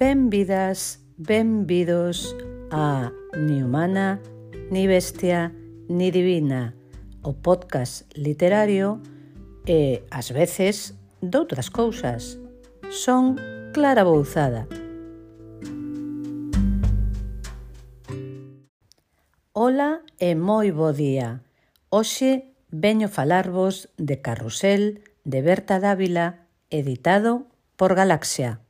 Benvidas, benvidos a Ni humana, ni bestia, ni divina, o podcast literario e, ás veces, doutras cousas. Son Clara Bouzada. Ola e moi bo día. Hoxe veño falarvos de Carrusel de Berta Dávila, editado por Galaxia.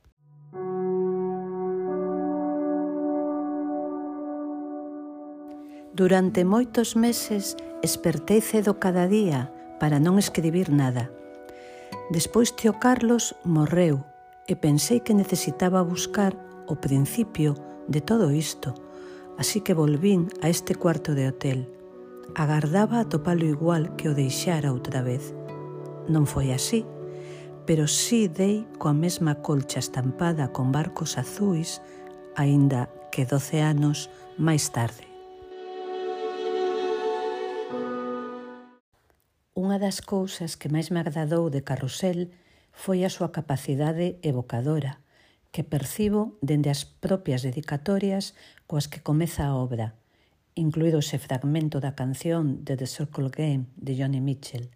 Durante moitos meses espertei cedo cada día para non escribir nada. Despois tío Carlos morreu e pensei que necesitaba buscar o principio de todo isto, así que volvín a este cuarto de hotel. Agardaba a topalo igual que o deixara outra vez. Non foi así, pero sí dei coa mesma colcha estampada con barcos azuis, aínda que doce anos máis tarde. das cousas que máis me agradou de Carrusel foi a súa capacidade evocadora, que percibo dende as propias dedicatorias coas que comeza a obra, incluído ese fragmento da canción de The Circle Game de Johnny Mitchell.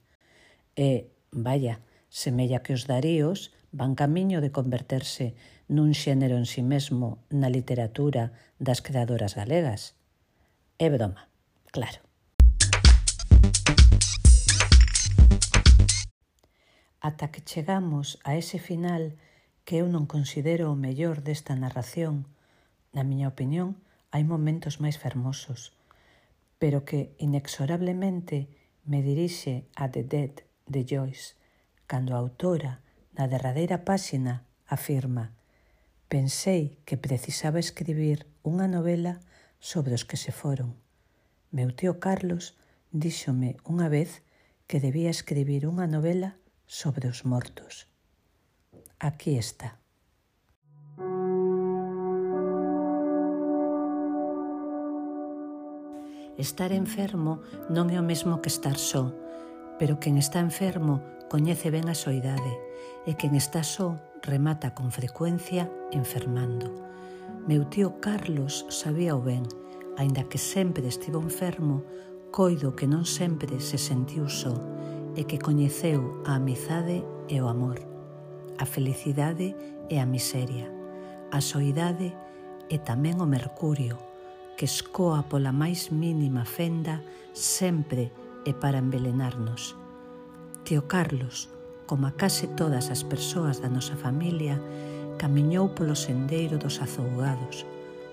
E, vaya, semella que os daríos van camiño de converterse nun xénero en si sí mesmo na literatura das creadoras galegas. É broma, claro. ata que chegamos a ese final que eu non considero o mellor desta narración. Na miña opinión, hai momentos máis fermosos, pero que inexorablemente me dirixe a The Dead de Joyce, cando a autora, na derradeira páxina, afirma Pensei que precisaba escribir unha novela sobre os que se foron. Meu tío Carlos díxome unha vez que debía escribir unha novela sobre os mortos. Aquí está. Estar enfermo non é o mesmo que estar só, pero quen está enfermo coñece ben a soidade e quen está só remata con frecuencia enfermando. Meu tío Carlos sabía o ben, aínda que sempre estivo enfermo, coido que non sempre se sentiu só e que coñeceu a amizade e o amor, a felicidade e a miseria, a soidade e tamén o mercurio, que escoa pola máis mínima fenda sempre e para envelenarnos. Tío Carlos, como a case todas as persoas da nosa familia, camiñou polo sendeiro dos azougados.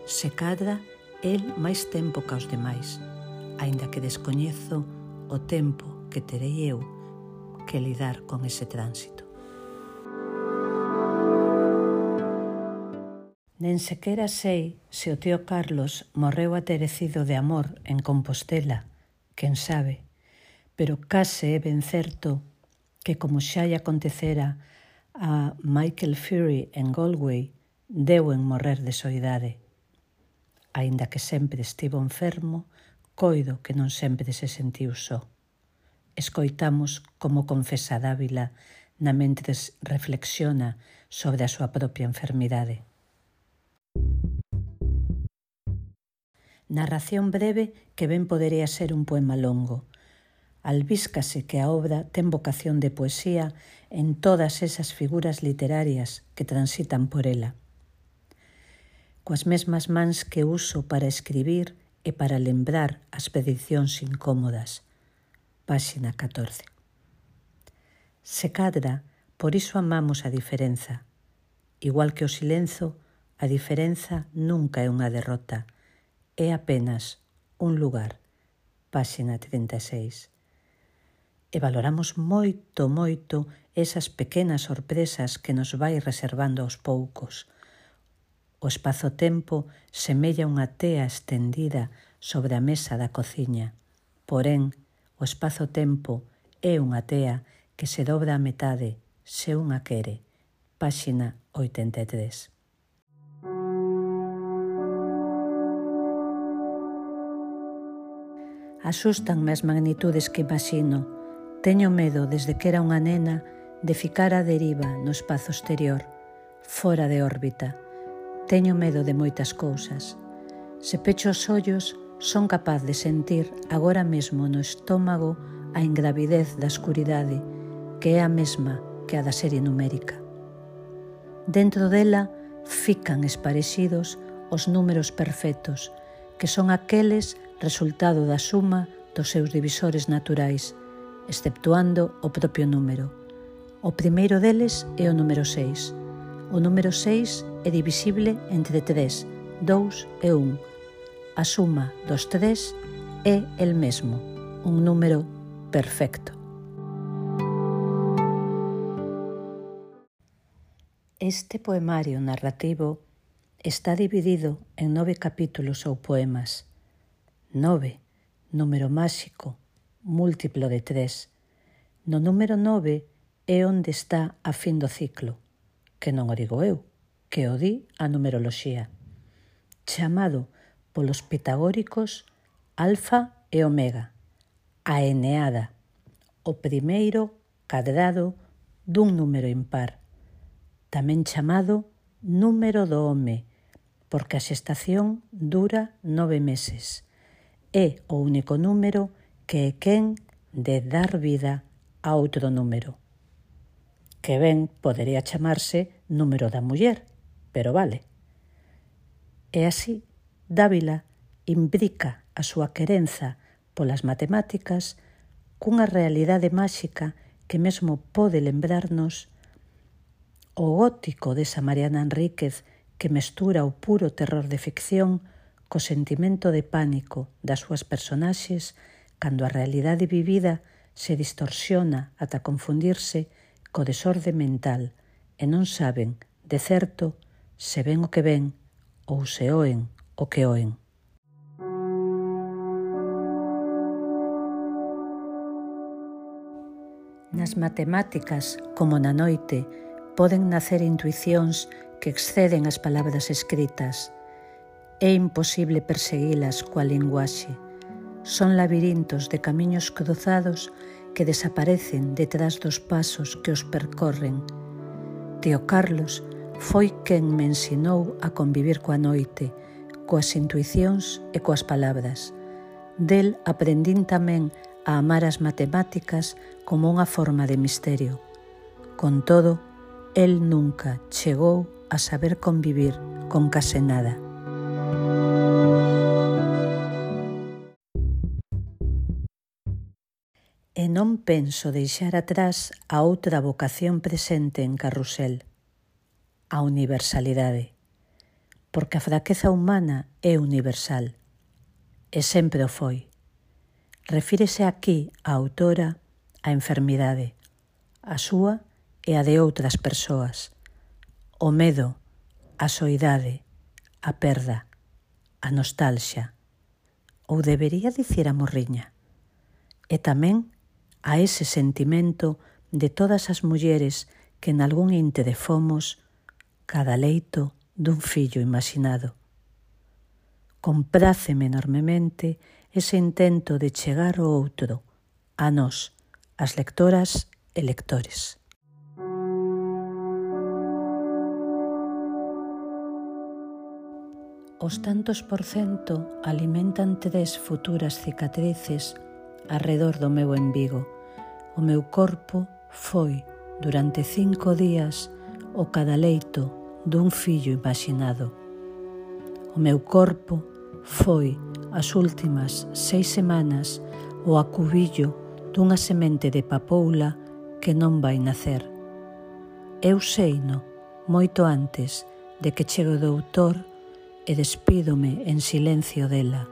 Se cadra, el máis tempo que os demais, aínda que descoñezo o tempo que terei eu que lidar con ese tránsito. Nen sequera sei se o tío Carlos morreu aterecido de amor en Compostela, quen sabe, pero case é ben certo que como xa lle acontecera a Michael Fury en Galway, deu en morrer de soidade. Aínda que sempre estivo enfermo, coido que non sempre se sentiu só. Escoitamos como confesa Dávila na mente reflexiona sobre a súa propia enfermidade. Narración breve que ben podería ser un poema longo. Albíscase que a obra ten vocación de poesía en todas esas figuras literarias que transitan por ela. Coas mesmas mans que uso para escribir e para lembrar as peticións incómodas – páxina 14. Se cadra, por iso amamos a diferenza. Igual que o silenzo, a diferenza nunca é unha derrota, é apenas un lugar. Páxina 36. E valoramos moito, moito esas pequenas sorpresas que nos vai reservando aos poucos. O espazo-tempo semella unha tea estendida sobre a mesa da cociña. Porén, O espazo-tempo é unha tea que se dobra a metade se unha quere. Páxina 83. Asustanme as magnitudes que imagino. Teño medo desde que era unha nena de ficar a deriva no espazo exterior, fora de órbita. Teño medo de moitas cousas. Se pecho os ollos, Son capaz de sentir agora mesmo no estómago a engravidez da escuridade, que é a mesma que a da serie numérica. Dentro dela fican esparexidos os números perfectos, que son aqueles resultado da suma dos seus divisores naturais, exceptuando o propio número. O primeiro deles é o número 6. O número 6 é divisible entre 3, 2 e 1, a suma dos tres é el mesmo, un número perfecto. Este poemario narrativo está dividido en nove capítulos ou poemas. Nove, número máxico, múltiplo de tres. No número nove é onde está a fin do ciclo, que non o digo eu, que o di a numeroloxía. Chamado polos pitagóricos alfa e omega, a eneada, o primeiro cadrado dun número impar, tamén chamado número do home, porque a xestación dura nove meses. É o único número que é quen de dar vida a outro número. Que ben podería chamarse número da muller, pero vale. É así Dávila imbrica a súa querenza polas matemáticas cunha realidade máxica que mesmo pode lembrarnos o gótico desa Mariana Enríquez que mestura o puro terror de ficción co sentimento de pánico das súas personaxes cando a realidade vivida se distorsiona ata confundirse co desorde mental e non saben, de certo, se ven o que ven ou se oen o que oen. Nas matemáticas, como na noite, poden nacer intuicións que exceden as palabras escritas. É imposible perseguilas coa linguaxe. Son labirintos de camiños cruzados que desaparecen detrás dos pasos que os percorren. Teo Carlos foi quen me ensinou a convivir coa noite coas intuicións e coas palabras. Del aprendín tamén a amar as matemáticas como unha forma de misterio. Con todo, el nunca chegou a saber convivir con case nada. E non penso deixar atrás a outra vocación presente en Carrusel, a universalidade porque a fraqueza humana é universal. E sempre o foi. Refírese aquí a autora a enfermidade, a súa e a de outras persoas, o medo, a soidade, a perda, a nostalxia, ou debería dicir a morriña, e tamén a ese sentimento de todas as mulleres que en algún inte de fomos, cada leito, dun fillo imaginado. Compráceme enormemente ese intento de chegar ao outro, a nós, as lectoras e lectores. Os tantos por cento alimentan tres futuras cicatrices arredor do meu embigo. O meu corpo foi, durante cinco días, o cadaleito dun fillo imaginado. O meu corpo foi as últimas seis semanas o acubillo dunha semente de papoula que non vai nacer. Eu seino moito antes de que chegue o doutor e despídome en silencio dela.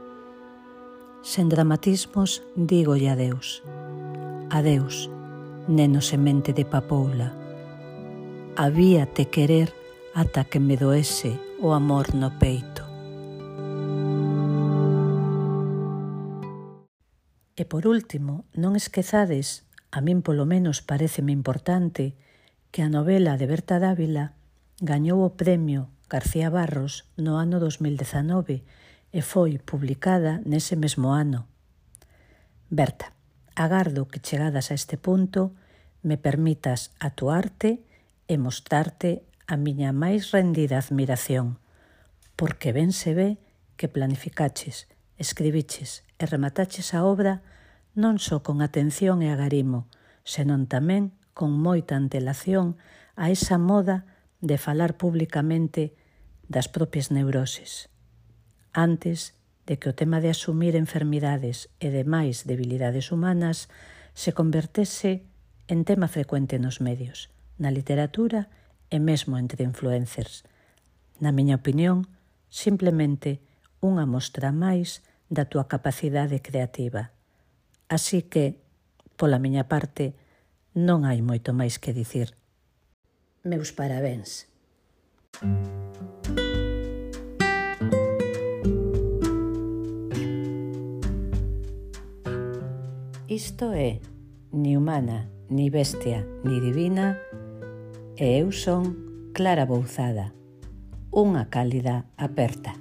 Sen dramatismos dígolle adeus. Adeus, neno semente de papoula. Había te querer ata que me doese o amor no peito. E por último, non esquezades, a min polo menos pareceme importante, que a novela de Berta Dávila gañou o premio García Barros no ano 2019 e foi publicada nese mesmo ano. Berta, agardo que chegadas a este punto me permitas atuarte e mostrarte a miña máis rendida admiración, porque ben se ve que planificaches, escribiches e remataches a obra non só con atención e agarimo, senón tamén con moita antelación a esa moda de falar públicamente das propias neuroses. Antes de que o tema de asumir enfermidades e demais debilidades humanas se convertese en tema frecuente nos medios, na literatura e e mesmo entre influencers. Na miña opinión, simplemente unha mostra máis da túa capacidade creativa. Así que, pola miña parte, non hai moito máis que dicir. Meus parabéns. Isto é ni humana, ni bestia, ni divina, e eu son Clara Bouzada, unha cálida aperta.